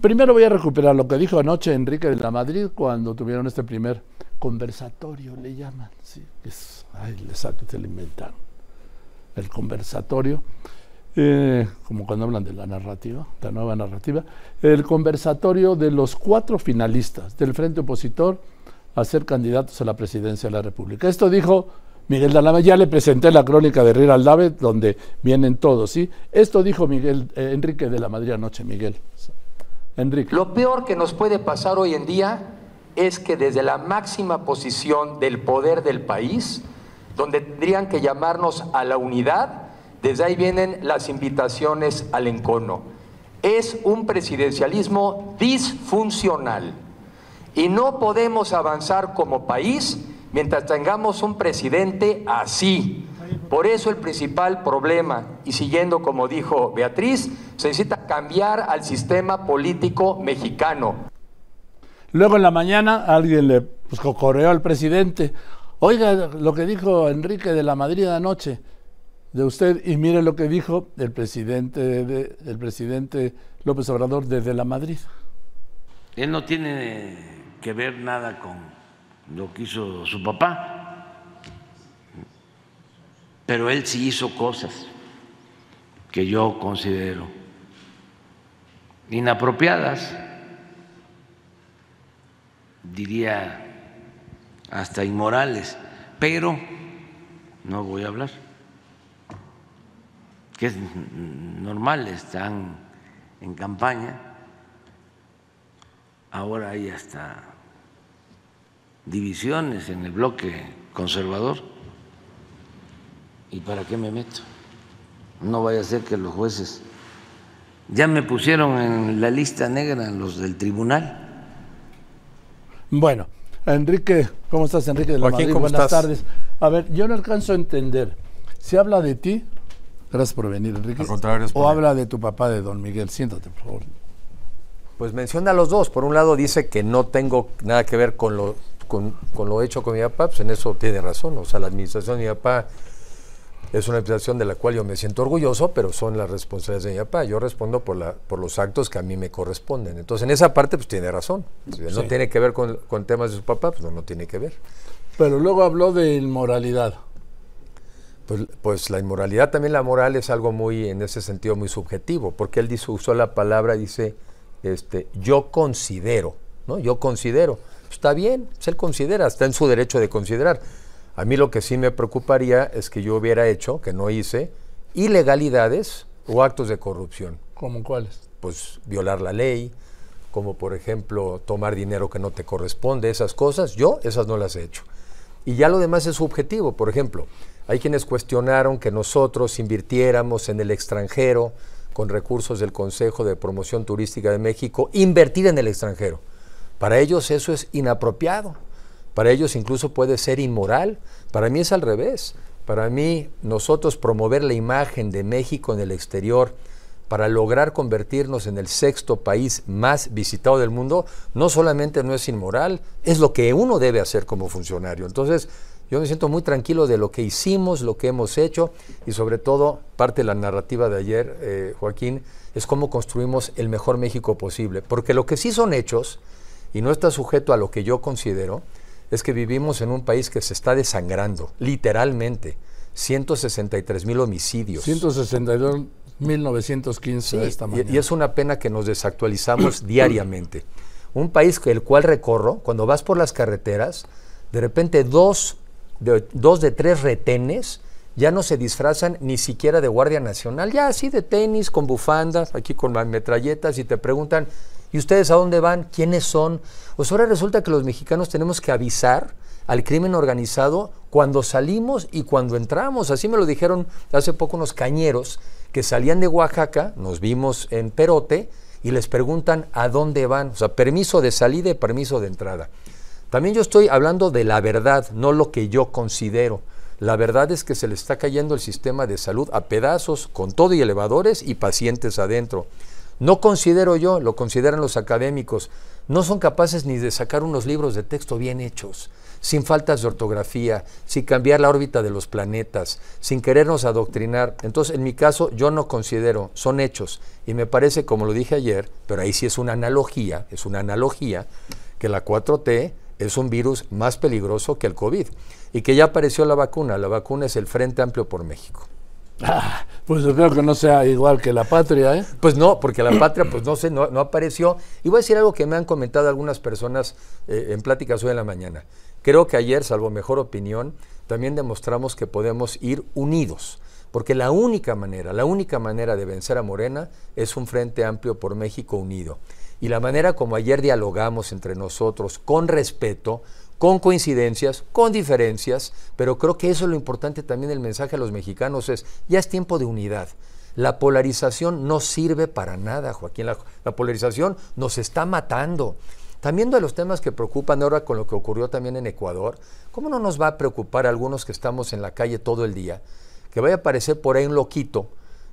Primero voy a recuperar lo que dijo anoche Enrique de la Madrid cuando tuvieron este primer conversatorio, le llaman. Sí, es, ay, le saco, se lo inventaron. El conversatorio, eh, como cuando hablan de la narrativa, la nueva narrativa, el conversatorio de los cuatro finalistas del Frente Opositor a ser candidatos a la presidencia de la República. Esto dijo Miguel Dalame, ya le presenté la crónica de Aldave, donde vienen todos, ¿sí? Esto dijo Miguel, eh, Enrique de la Madrid anoche, Miguel. Lo peor que nos puede pasar hoy en día es que desde la máxima posición del poder del país, donde tendrían que llamarnos a la unidad, desde ahí vienen las invitaciones al encono. Es un presidencialismo disfuncional y no podemos avanzar como país mientras tengamos un presidente así. Por eso el principal problema, y siguiendo como dijo Beatriz, se necesita cambiar al sistema político mexicano. Luego en la mañana alguien le pues, correó al presidente, oiga lo que dijo Enrique de la Madrid anoche de usted y mire lo que dijo el presidente, de, el presidente López Obrador desde la Madrid. Él no tiene que ver nada con lo que hizo su papá, pero él sí hizo cosas que yo considero inapropiadas, diría hasta inmorales, pero no voy a hablar, que es normal, están en campaña, ahora hay hasta divisiones en el bloque conservador. ¿Y para qué me meto? No vaya a ser que los jueces ya me pusieron en la lista negra los del tribunal. Bueno, Enrique, ¿cómo estás, Enrique de la Madrid? Buenas tardes. A ver, yo no alcanzo a entender. ¿Se habla de ti? Gracias por venir, Enrique. o habla de tu papá, de don Miguel. Siéntate, por favor. Pues menciona a los dos. Por un lado dice que no tengo nada que ver con lo con, lo hecho con mi papá, pues en eso tiene razón. O sea, la administración de mi papá es una administración de la cual yo me siento orgulloso, pero son las responsabilidades de mi papá. Yo respondo por, la, por los actos que a mí me corresponden. Entonces, en esa parte, pues tiene razón. Si no tiene que ver con, temas de su papá, pues no, no tiene que ver. Pero luego habló de inmoralidad. Pues, pues, la inmoralidad, también la moral es algo muy, en ese sentido, muy subjetivo, porque él dice, usó la palabra, dice, este, yo considero, ¿no? Yo considero está bien, se él considera, está en su derecho de considerar. A mí lo que sí me preocuparía es que yo hubiera hecho, que no hice, ilegalidades o actos de corrupción. ¿Cómo cuáles? Pues violar la ley, como por ejemplo tomar dinero que no te corresponde, esas cosas, yo esas no las he hecho. Y ya lo demás es subjetivo, por ejemplo, hay quienes cuestionaron que nosotros invirtiéramos en el extranjero con recursos del Consejo de Promoción Turística de México, invertir en el extranjero. Para ellos eso es inapropiado. Para ellos incluso puede ser inmoral. Para mí es al revés. Para mí nosotros promover la imagen de México en el exterior para lograr convertirnos en el sexto país más visitado del mundo, no solamente no es inmoral, es lo que uno debe hacer como funcionario. Entonces, yo me siento muy tranquilo de lo que hicimos, lo que hemos hecho y sobre todo, parte de la narrativa de ayer, eh, Joaquín, es cómo construimos el mejor México posible. Porque lo que sí son hechos y no está sujeto a lo que yo considero, es que vivimos en un país que se está desangrando, literalmente. 163 mil homicidios. 162 mil 915 esta mañana. Y, es una pena que nos desactualizamos diariamente. Un país el cual recorro, cuando vas por las carreteras, de repente dos de, dos de tres retenes ya no se disfrazan ni siquiera de Guardia Nacional, ya así de tenis, con bufandas, aquí con metralletas, y te preguntan, ¿Y ustedes a dónde van? ¿Quiénes son? Pues ahora resulta que los mexicanos tenemos que avisar al crimen organizado cuando salimos y cuando entramos. Así me lo dijeron hace poco unos cañeros que salían de Oaxaca, nos vimos en Perote, y les preguntan a dónde van. O sea, permiso de salida y permiso de entrada. También yo estoy hablando de la verdad, no lo que yo considero. La verdad es que se le está cayendo el sistema de salud a pedazos, con todo y elevadores y pacientes adentro. No considero yo, lo consideran los académicos, no son capaces ni de sacar unos libros de texto bien hechos, sin faltas de ortografía, sin cambiar la órbita de los planetas, sin querernos adoctrinar. Entonces, en mi caso, yo no considero, son hechos. Y me parece, como lo dije ayer, pero ahí sí es una analogía, es una analogía, que la 4T es un virus más peligroso que el COVID y que ya apareció la vacuna. La vacuna es el Frente Amplio por México. Ah, pues espero que no sea igual que la patria, ¿eh? Pues no, porque la patria, pues no sé, no, apareció. Y voy a decir algo que me han comentado algunas personas eh, en pláticas hoy en la mañana. Creo que ayer, salvo mejor opinión, también demostramos que podemos ir unidos. Porque la única manera, la única manera de vencer a Morena es un Frente Amplio por México unido. Y la manera como ayer dialogamos entre nosotros, con respeto, con coincidencias, con diferencias, pero creo que eso es lo importante también del mensaje a los mexicanos, es ya es tiempo de unidad. La polarización no sirve para nada, Joaquín. La, polarización nos está matando. También de los temas que preocupan ahora con lo que ocurrió también en Ecuador, ¿cómo no nos va a preocupar a algunos que estamos en la calle todo el día? Que vaya a aparecer por ahí un loquito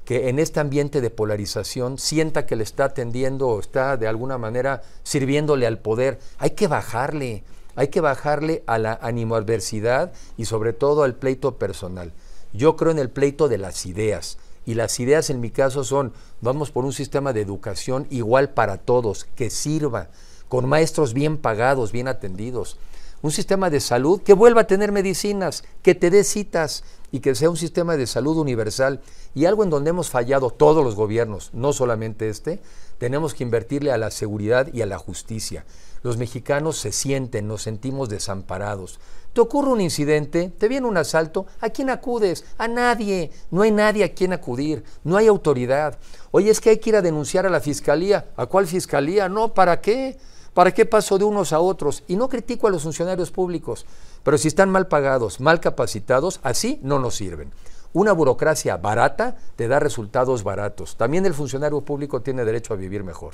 que en este ambiente de polarización sienta que le está atendiendo o está de alguna manera sirviéndole al poder. Hay que bajarle, hay que bajarle a la animoadversidad y sobre todo al pleito personal. Yo creo en el pleito de las ideas. Y las ideas en mi caso son, vamos por un sistema de educación igual para todos, que sirva, con maestros bien pagados, bien atendidos. Un sistema de salud que vuelva a tener medicinas, que te dé citas y que sea un sistema de salud universal. Y algo en donde hemos fallado todos los gobiernos, no solamente este, tenemos que invertirle a la seguridad y a la justicia. Los mexicanos se sienten, nos sentimos desamparados. Te ocurre un incidente, te viene un asalto, ¿a quién acudes? A nadie, no hay nadie a quien acudir, no hay autoridad. Oye, es que hay que ir a denunciar a la fiscalía. ¿A cuál fiscalía? No, ¿para qué? ¿Para qué paso de unos a otros? Y no critico a los funcionarios públicos, pero si están mal pagados, mal capacitados, así no nos sirven. Una burocracia barata te da resultados baratos. También el funcionario público tiene derecho a vivir mejor.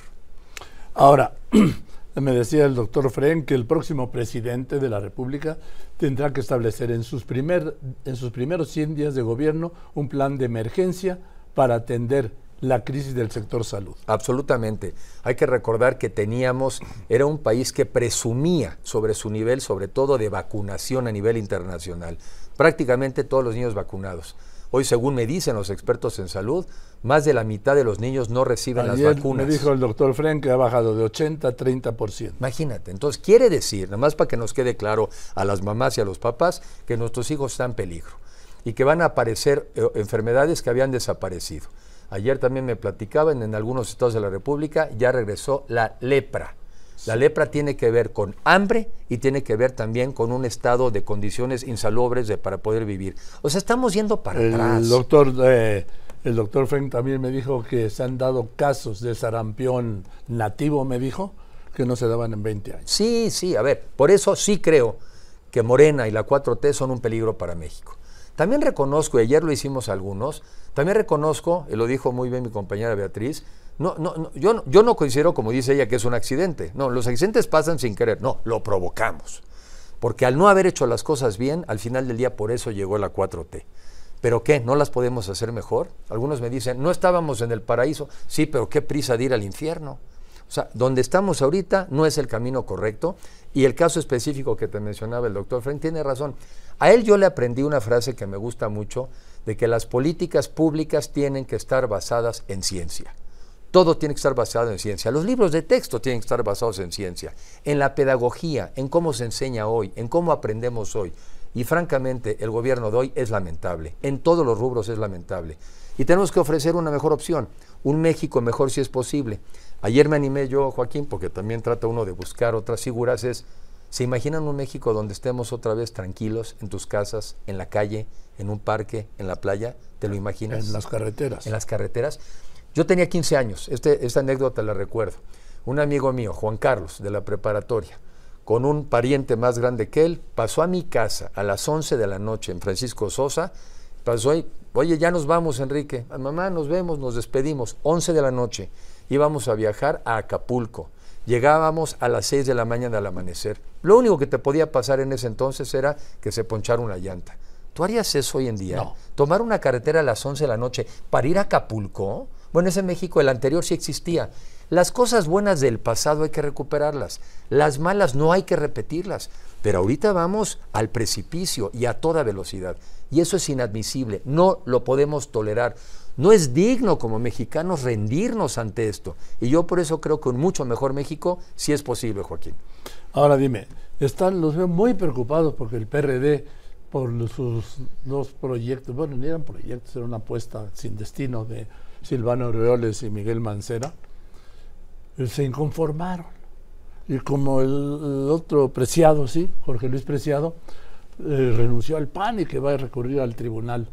Ahora, me decía el doctor Fren que el próximo presidente de la República tendrá que establecer en sus, primeros 100 días de gobierno un plan de emergencia para atender la crisis del sector salud. Absolutamente. Hay que recordar que teníamos, era un país que presumía sobre su nivel, sobre todo de vacunación a nivel internacional. Prácticamente todos los niños vacunados. Hoy, según me dicen los expertos en salud, más de la mitad de los niños no reciben las vacunas. Me dijo el doctor Frank que ha bajado de 80 a 30%. Imagínate, entonces quiere decir, nada más para que nos quede claro a las mamás y a los papás, que nuestros hijos están en peligro y que van a aparecer eh, enfermedades que habían desaparecido. Ayer también me platicaban en algunos estados de la República, ya regresó la lepra. La lepra tiene que ver con hambre y tiene que ver también con un estado de condiciones insalubres de, para poder vivir. O sea, estamos yendo para el atrás. Doctor, eh, el doctor Frank también me dijo que se han dado casos de sarampión nativo, me dijo, que no se daban en 20 años. Sí, sí, a ver, por eso sí creo que Morena y la 4T son un peligro para México. También reconozco, y ayer lo hicimos algunos, también reconozco, y lo dijo muy bien mi compañera Beatriz, no, no, yo, no, yo no considero, como dice ella, que es un accidente. No, los accidentes pasan sin querer. No, lo provocamos. Porque al no haber hecho las cosas bien, al final del día por eso llegó la 4T. ¿Pero qué? ¿No las podemos hacer mejor? Algunos me dicen, no estábamos en el paraíso. Sí, pero qué prisa de ir al infierno. O sea, donde estamos ahorita no es el camino correcto. Y el caso específico que te mencionaba el doctor Frank tiene razón. A él yo le aprendí una frase que me gusta mucho, de que las políticas públicas tienen que estar basadas en ciencia. Todo tiene que estar basado en ciencia. Los libros de texto tienen que estar basados en ciencia, en la pedagogía, en cómo se enseña hoy, en cómo aprendemos hoy. Y francamente, el gobierno de hoy es lamentable. En todos los rubros es lamentable. Y tenemos que ofrecer una mejor opción, un México mejor si es posible. Ayer me animé yo, Joaquín, porque también trata uno de buscar otras figuras, es, ¿se imaginan un México donde estemos otra vez tranquilos en tus casas, en la calle, en un parque, en la playa? ¿Te lo imaginas? En las carreteras. En las carreteras. Yo tenía 15 años, este, esta anécdota la recuerdo. Un amigo mío, Juan Carlos, de la preparatoria, con un pariente más grande que él, pasó a mi casa a las 11 de la noche en Francisco Sosa, pasó y, oye, ya nos vamos, Enrique, ah, mamá, nos vemos, nos despedimos, 11 de la noche, íbamos a viajar a Acapulco. Llegábamos a las 6 de la mañana al amanecer. Lo único que te podía pasar en ese entonces era que se ponchara una llanta. ¿Tú harías eso hoy en día? No. ¿Tomar una carretera a las 11 de la noche para ir a Acapulco? Bueno, ese México, el anterior sí existía. Las cosas buenas del pasado hay que recuperarlas, las malas no hay que repetirlas, pero ahorita vamos al precipicio y a toda velocidad. Y eso es inadmisible, no lo podemos tolerar. No es digno como mexicanos rendirnos ante esto. Y yo por eso creo que un mucho mejor México sí es posible, Joaquín. Ahora dime, están, los veo muy preocupados porque el PRD, por sus dos proyectos, bueno, ni eran proyectos, era una apuesta sin destino de Silvano Aureoles y Miguel Mancera, eh, se inconformaron. Y como el, otro Preciado, sí, Jorge Luis Preciado, eh, renunció al PAN y que va a recurrir al tribunal.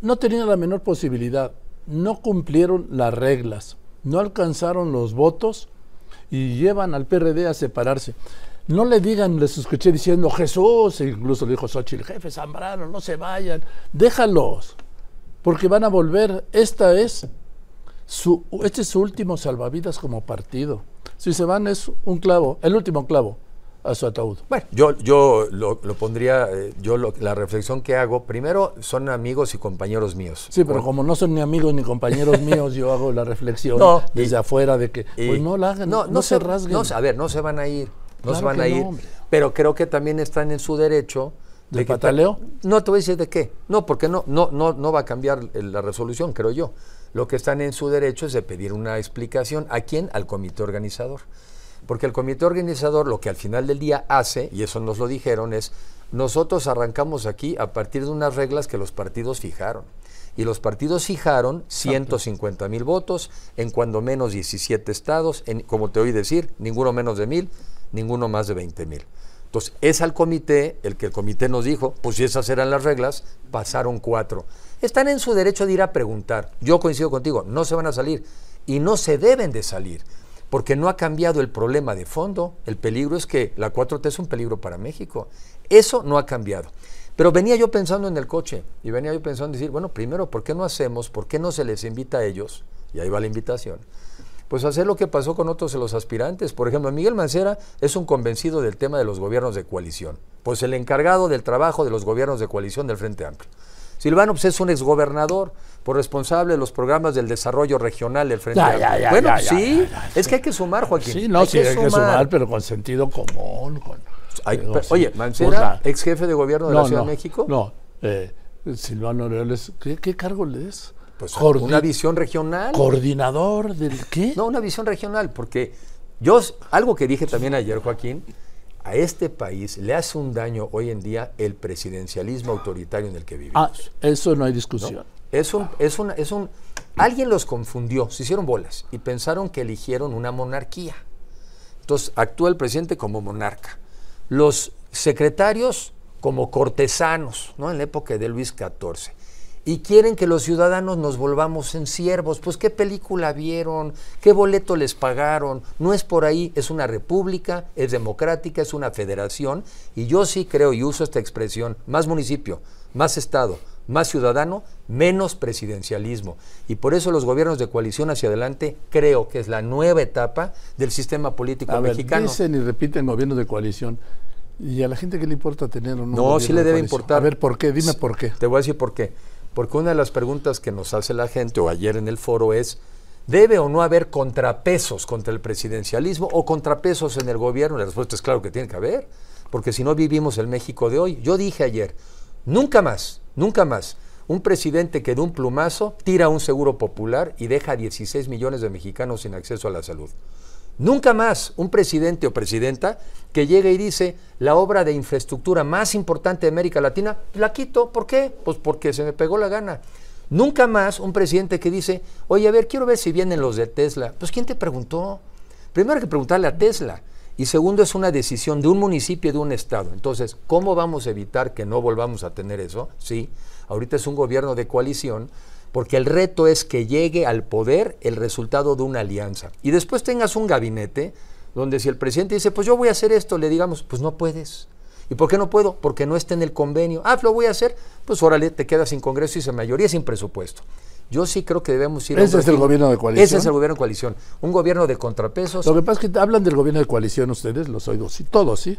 No tenía la menor posibilidad, no cumplieron las reglas, no alcanzaron los votos y llevan al PRD a separarse. No le digan, les escuché diciendo Jesús, incluso le dijo Xochitl, jefe Zambrano, no se vayan, déjalos, porque van a volver. Esta es su, este es su último salvavidas como partido. Si se van es un clavo, el último clavo a su ataúd. Bueno, yo, yo lo, pondría, eh, yo la reflexión que hago, primero son amigos y compañeros míos. Sí, pero como no son ni amigos ni compañeros míos, yo hago la reflexión desde afuera de que, pues no la hagan, no, se, rasguen. a ver, no se van a ir, no se van a ir, pero creo que también están en su derecho ¿De, pataleo? No te voy a decir de qué. No, porque no, no, no, no va a cambiar la resolución, creo yo. Lo que están en su derecho es de pedir una explicación. ¿A quién? Al comité organizador. Porque el comité organizador lo que al final del día hace, y eso nos lo dijeron, es nosotros arrancamos aquí a partir de unas reglas que los partidos fijaron. Y los partidos fijaron 150 mil votos en cuando menos 17 estados, en, como te oí decir, ninguno menos de mil, ninguno más de 20 mil. Entonces, es al comité el que el comité nos dijo, pues si esas eran las reglas, pasaron cuatro. Están en su derecho de ir a preguntar. Yo coincido contigo, no se van a salir y no se deben de salir, porque no ha cambiado el problema de fondo. El peligro es que la 4T es un peligro para México. Eso no ha cambiado. Pero venía yo pensando en el coche y venía yo pensando en decir, bueno, primero, ¿por qué no hacemos, por qué no se les invita a ellos? Y ahí va la invitación pues hacer lo que pasó con otros de los aspirantes. Por ejemplo, Miguel Mancera es un convencido del tema de los gobiernos de coalición, pues el encargado del trabajo de los gobiernos de coalición del Frente Amplio. Silvano pues, es un exgobernador, por responsable de los programas del desarrollo regional del Frente Amplio. bueno, sí, es que hay que sumar, Joaquín. Sí, no, sí, hay que sumar, pero con sentido común. oye, Mancera, ex jefe de gobierno de la Ciudad de México. No, eh, Silvano Aureoles, ¿qué, ¿qué cargo le es? Pues una visión regional. ¿Coordinador del qué? No, una visión regional, porque yo, algo que dije también ayer, Joaquín, a este país le hace un daño hoy en día el presidencialismo autoritario en el que vivimos. Ah, eso no hay discusión. Es un, es un, es un, alguien los confundió, se hicieron bolas y pensaron que eligieron una monarquía. Entonces actúa el presidente como monarca. Los secretarios como cortesanos, ¿no? En la época de Luis XIV y quieren que los ciudadanos nos volvamos en siervos. Pues qué película vieron, qué boleto les pagaron. No es por ahí, es una república, es democrática, es una federación y yo sí creo y uso esta expresión, más municipio, más estado, más ciudadano, menos presidencialismo. Y por eso los gobiernos de coalición hacia adelante creo que es la nueva etapa del sistema político a mexicano. dicen y repiten gobiernos de coalición. ¿Y a la gente qué le importa tener un No, sí le debe importar. A ver, ¿por qué? Dime por qué. Te voy a decir por qué. Porque una de las preguntas que nos hace la gente, o ayer en el foro, es, ¿debe o no haber contrapesos contra el presidencialismo o contrapesos en el gobierno? La respuesta es claro que tiene que haber, porque si no vivimos el México de hoy. Yo dije ayer, nunca más, nunca más, un presidente que de un plumazo tira un seguro popular y deja a 16 millones de mexicanos sin acceso a la salud. Nunca más un presidente o presidenta que llegue y dice la obra de infraestructura más importante de América Latina, la quito. ¿Por qué? Pues porque se me pegó la gana. Nunca más un presidente que dice, oye, a ver, quiero ver si vienen los de Tesla. Pues ¿quién te preguntó? Primero hay que preguntarle a Tesla. Y segundo, es una decisión de un municipio y de un estado. Entonces, ¿cómo vamos a evitar que no volvamos a tener eso? Sí, ahorita es un gobierno de coalición porque el reto es que llegue al poder el resultado de una alianza. Y después tengas un gabinete donde si el presidente dice, pues yo voy a hacer esto, le digamos, pues no puedes. ¿Y por qué no puedo? Porque no está en el convenio. Ah, lo voy a hacer, pues órale, te quedas sin Congreso y sin mayoría, sin presupuesto. Yo sí creo que debemos ir Ese es el gobierno de coalición. Ese es el gobierno de coalición. Un gobierno de contrapesos. Lo que pasa es que hablan del gobierno de coalición ustedes, los oigo, sí, todos, ¿sí?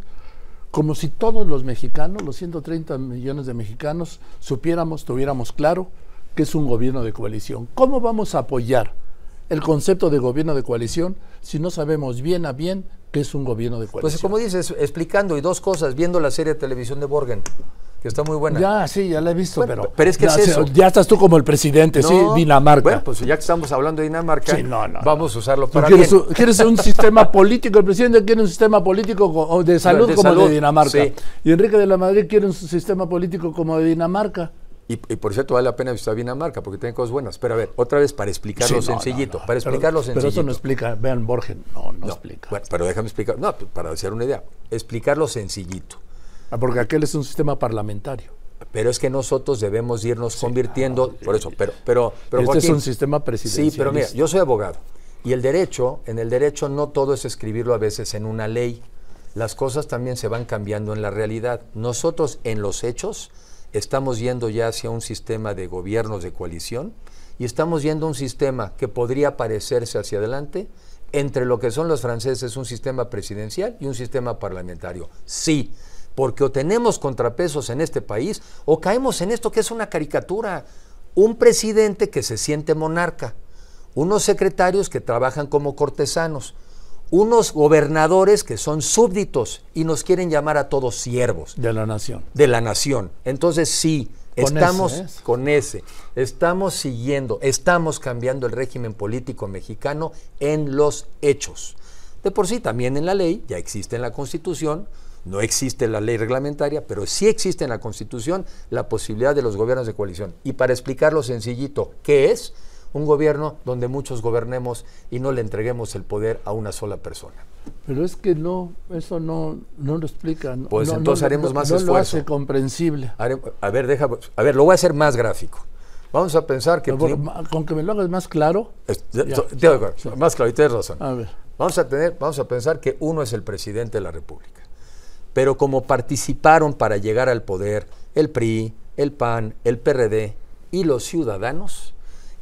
Como si todos los mexicanos, los 130 millones de mexicanos, supiéramos, tuviéramos claro que es un gobierno de coalición. ¿Cómo vamos a apoyar el concepto de gobierno de coalición si no sabemos bien a bien qué es un gobierno de coalición? Pues como dices, explicando y dos cosas, viendo la serie de televisión de Borgen, que está muy buena. Ya, sí, ya la he visto, Bueno, pero, pero es que ya, es se- eso. ya estás tú como el presidente, sí, No, Dinamarca. Bueno, pues ya que estamos hablando de Dinamarca, Sí, no, no, vamos a usarlo ¿Tú para quieres, bien. un, quieres un sistema político? El presidente quiere un sistema político de salud de como el salud, de Dinamarca. sí. Y Enrique de la Madrid quiere un sistema político como de Dinamarca. Y, y por cierto, vale la pena visitar Dinamarca porque tiene cosas buenas. Pero a ver, otra vez para explicarlo Sí, no, sencillito. no, no. Para Pero- explicarlo Pero sencillito. eso no explica. Vean, Borgen, no, no, explica. Bueno, pero déjame explicar. No, pues, para hacer una idea. Explicarlo sencillito. Ah, Porque aquel es un sistema parlamentario. Pero es que nosotros debemos irnos convirtiendo, por eso, pero, pero, pero este es un sistema presidencial. Sí, pero mira, yo soy abogado y el derecho, en el derecho no todo es escribirlo a veces en una ley. Las cosas también se van cambiando en la realidad. Nosotros en los hechos estamos yendo ya hacia un sistema de gobiernos de coalición y estamos yendo a un sistema que podría parecerse hacia adelante entre lo que son los franceses, un sistema presidencial y un sistema parlamentario. Sí, porque o tenemos contrapesos en este país o caemos en esto que es una caricatura. Un presidente que se siente monarca, unos secretarios que trabajan como cortesanos, unos gobernadores que son súbditos y nos quieren llamar a todos siervos De la nación. de la nación. Entonces sí, Con estamos ese, ¿eh? con ese, estamos siguiendo, estamos cambiando el régimen político mexicano en los hechos. De por sí también en la ley, ya existe en la Constitución, no existe la ley reglamentaria, pero sí existe en la Constitución la posibilidad de los gobiernos de coalición. Y para explicarlo sencillito, ¿qué es? Un gobierno donde muchos gobernemos y no le entreguemos el poder a una sola persona. Pero es que no, eso no, no lo explica. no- Pues no- entonces no- haremos más no lo esfuerzo. hace comprensible. A ver, deja, a ver, lo voy a hacer más gráfico. Vamos a pensar que... Pero con que me lo hagas más claro. Es- Ya, Más claro, y tienes razón. A ver. Vamos a tener, vamos a pensar que uno es el presidente de la República. Pero como participaron para llegar al poder el PRI, el PAN, el PRD y los ciudadanos,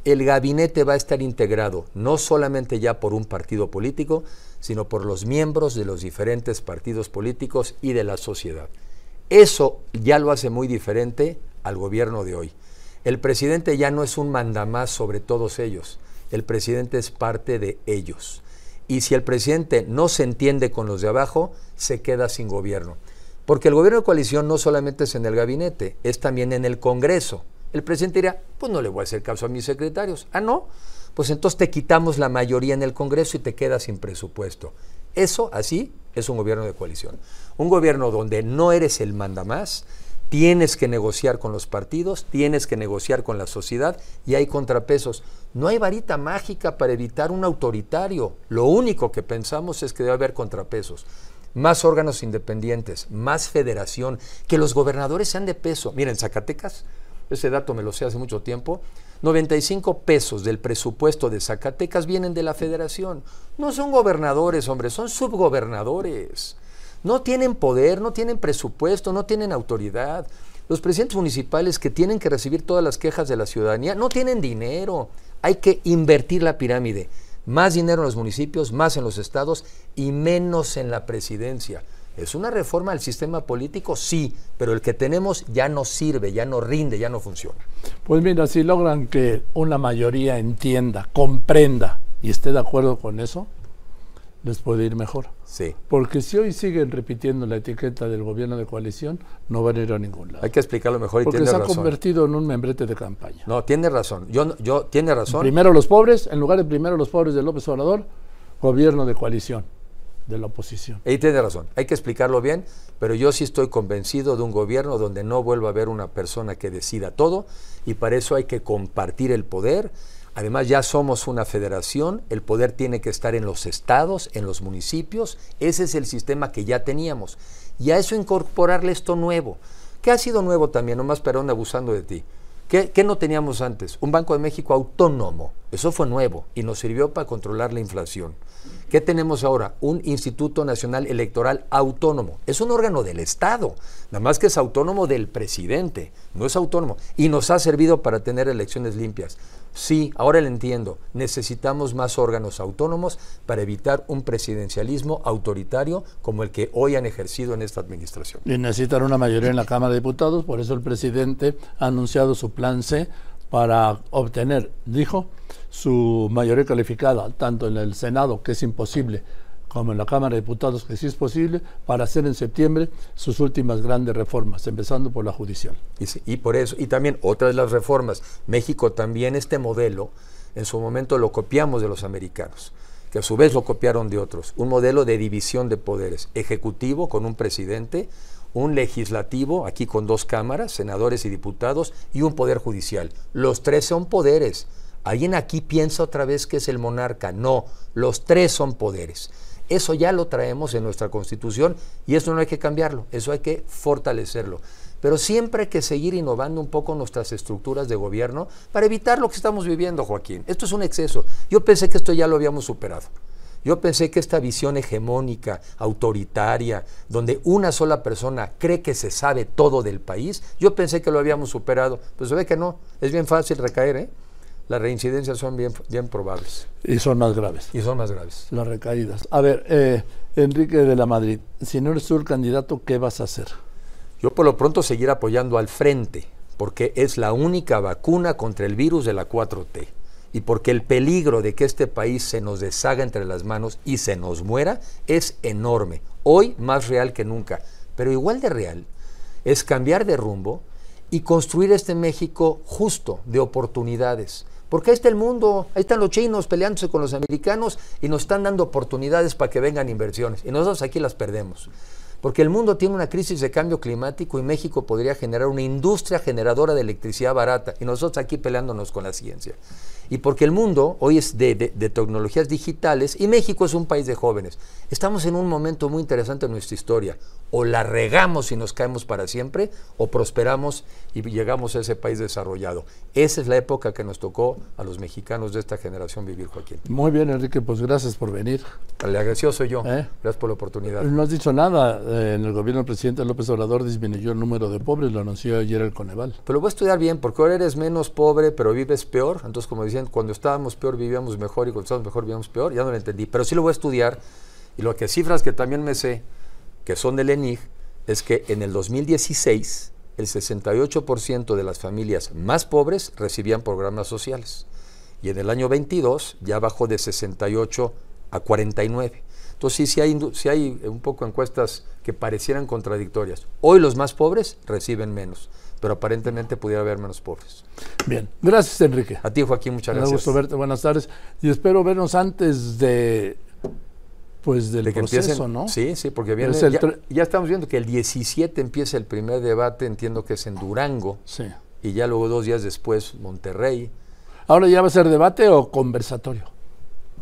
el gabinete va a estar integrado no solamente ya por un partido político, sino por los miembros de los diferentes partidos políticos y de la sociedad. Eso ya lo hace muy diferente al gobierno de hoy. El presidente ya no es un mandamás sobre todos ellos, el presidente es parte de ellos. Y si el presidente no se entiende con los de abajo, se queda sin gobierno. Porque el gobierno de coalición no solamente es en el gabinete, es también en el Congreso. El presidente dirá, pues no le voy a hacer caso a mis secretarios. Ah, no, pues entonces te quitamos la mayoría en el Congreso y te quedas sin presupuesto. Eso, así, es un gobierno de coalición. Un gobierno donde no eres el mandamás, tienes que negociar con los partidos, tienes que negociar con la sociedad y hay contrapesos. No hay varita mágica para evitar un autoritario. Lo único que pensamos es que debe haber contrapesos. Más órganos independientes, más federación, que los gobernadores sean de peso. Miren, Zacatecas, ese dato me lo sé hace mucho tiempo, 95 pesos del presupuesto de Zacatecas vienen de la federación. No son gobernadores, hombre, son subgobernadores. No tienen poder, no tienen presupuesto, no tienen autoridad. Los presidentes municipales que tienen que recibir todas las quejas de la ciudadanía no tienen dinero. Hay que invertir la pirámide. Más dinero en los municipios, más en los estados y menos en la presidencia. ¿Es una reforma al sistema político? Sí, pero el que tenemos ya no sirve, ya no rinde, ya no funciona. Pues mira, si logran que una mayoría entienda, comprenda y esté de acuerdo con eso, les puede ir mejor. Sí. Porque si hoy siguen repitiendo la etiqueta del gobierno de coalición, no van a ir a ningún lado. Hay que explicarlo mejor y Porque tiene se ha convertido en un membrete de campaña. No, tiene razón. Yo, yo tiene razón. Primero los pobres, en lugar de primero los pobres de López Obrador, gobierno de coalición, de la oposición. Ahí tiene razón. Hay que explicarlo bien, pero yo sí estoy convencido de un gobierno donde no vuelva a haber una persona que decida todo y para eso hay que compartir el poder. Además ya somos una federación, el poder tiene que estar en los estados, en los municipios, ese es el sistema que ya teníamos. Y a eso incorporarle esto nuevo. ¿Qué ha sido nuevo también? Nomás Perón abusando de ti. ¿Qué, qué no teníamos antes? Un Banco de México autónomo. Eso fue nuevo y nos sirvió para controlar la inflación. ¿Qué tenemos ahora? Un Instituto Nacional Electoral autónomo. Es un órgano del Estado, nada más que es autónomo del presidente, no es autónomo. Y nos ha servido para tener elecciones limpias. Sí, ahora lo entiendo. Necesitamos más órganos autónomos para evitar un presidencialismo autoritario como el que hoy han ejercido en esta administración. Y necesitan una mayoría en la Cámara de Diputados, por eso el presidente ha anunciado su plan C para obtener, dijo, su mayoría calificada, tanto en el Senado, que es imposible, como en la Cámara de Diputados, que sí es posible, para hacer en septiembre sus últimas grandes reformas, empezando por la judicial. Y, por eso, y también otra de las reformas, México también este modelo, en su momento lo copiamos de los americanos, que a su vez lo copiaron de otros, un modelo de división de poderes, ejecutivo con un presidente, un legislativo, aquí con dos cámaras, senadores y diputados, y un poder judicial. Los tres son poderes. ¿Alguien aquí piensa otra vez que es el monarca? No, los tres son poderes. Eso ya lo traemos en nuestra constitución y eso no hay que cambiarlo, eso hay que fortalecerlo. Pero siempre hay que seguir innovando un poco nuestras estructuras de gobierno para evitar lo que estamos viviendo, Joaquín. Esto es un exceso. Yo pensé que esto ya lo habíamos superado. Yo pensé que esta visión hegemónica, autoritaria, donde una sola persona cree que se sabe todo del país, yo pensé que lo habíamos superado. Pues se ve que no. Es bien fácil recaer, ¿eh? las reincidencias son bien, bien probables. Y son más graves. Y son más graves. Las recaídas. A ver, eh, Enrique de la Madrid, si no eres tú el candidato, ¿qué vas a hacer? Yo por lo pronto seguir apoyando al frente, porque es la única vacuna contra el virus de la 4T. Y porque el peligro de que este país se nos deshaga entre las manos y se nos muera es enorme. Hoy más real que nunca. Pero igual de real es cambiar de rumbo y construir este México justo, de oportunidades porque ahí está el mundo, ahí están los chinos peleándose con los americanos y nos están dando oportunidades para que vengan inversiones. Y nosotros aquí las perdemos. Porque el mundo tiene una crisis de cambio climático y México podría generar una industria generadora de electricidad barata. Y nosotros aquí peleándonos con la ciencia. Y porque el mundo hoy es de, tecnologías digitales y México es un país de jóvenes. Estamos en un momento muy interesante en nuestra historia. O la regamos y nos caemos para siempre, o prosperamos y llegamos a ese país desarrollado. Esa es la época que nos tocó a los mexicanos de esta generación vivir, Joaquín. Muy bien, Enrique, pues gracias por venir. El agradecido soy yo. ¿Eh? Gracias por la oportunidad. No has dicho nada. Eh, en el gobierno del presidente López Obrador disminuyó el número de pobres, lo anunció ayer el Coneval. Pero lo voy a estudiar bien, porque ahora eres menos pobre, pero vives peor. Entonces, como decían, cuando estábamos peor vivíamos mejor y cuando estábamos mejor vivíamos peor. Ya no lo entendí. Pero sí lo voy a estudiar. Y lo que cifras que también me sé, que son del ENIG, es que en el 2016 el 68% de las familias más pobres recibían programas sociales. Y en el año 22 ya bajó de 68 a 49. Entonces sí, sí hay, sí hay un poco encuestas que parecieran contradictorias. Hoy los más pobres reciben menos, pero aparentemente pudiera haber menos pobres. Bien, gracias Enrique. A ti Joaquín, muchas gracias. Me gusto verte, buenas tardes. Y espero vernos antes de pues del de que proceso, ¿no? Sí, sí, porque viene, ya, ya, estamos viendo que el 17 empieza el primer debate, entiendo que es en Durango, sí. y ya luego dos días después Monterrey. ¿Ahora ya va a ser debate o conversatorio?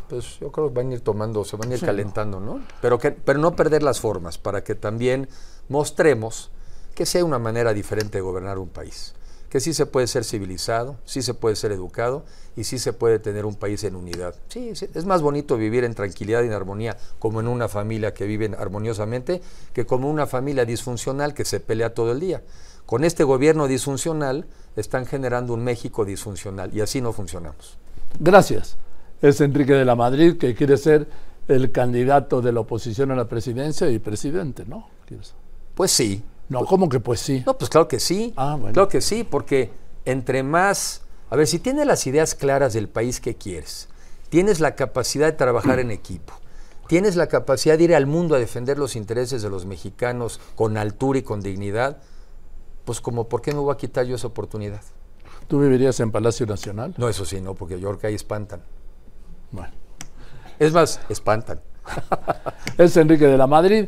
Pues yo creo que van a ir tomando, se van a ir sí, calentando, ¿no? Pero, que, pero no perder las formas, para que también mostremos que sea una manera diferente de gobernar un país que sí se puede ser civilizado, sí se puede ser educado y sí se puede tener un país en unidad. Sí, sí, es más bonito vivir en tranquilidad y en armonía como en una familia que vive armoniosamente que como una familia disfuncional que se pelea todo el día. Con este gobierno disfuncional están generando un México disfuncional y así no funcionamos. Gracias. Es Enrique de la Madrid que quiere ser el candidato de la oposición a la presidencia y presidente, ¿no? Pues sí, no, ¿cómo que pues sí? No, pues claro que sí. Ah, bueno. Claro que sí, porque entre más... A ver, si tienes las ideas claras del país que quieres, tienes la capacidad de trabajar en equipo, tienes la capacidad de ir al mundo a defender los intereses de los mexicanos con altura y con dignidad, pues como, ¿por qué me voy a quitar yo esa oportunidad? ¿Tú vivirías en Palacio Nacional? No, eso sí, no, porque yo creo que ahí espantan. Bueno. Es más, espantan. es Enrique de la Madrid.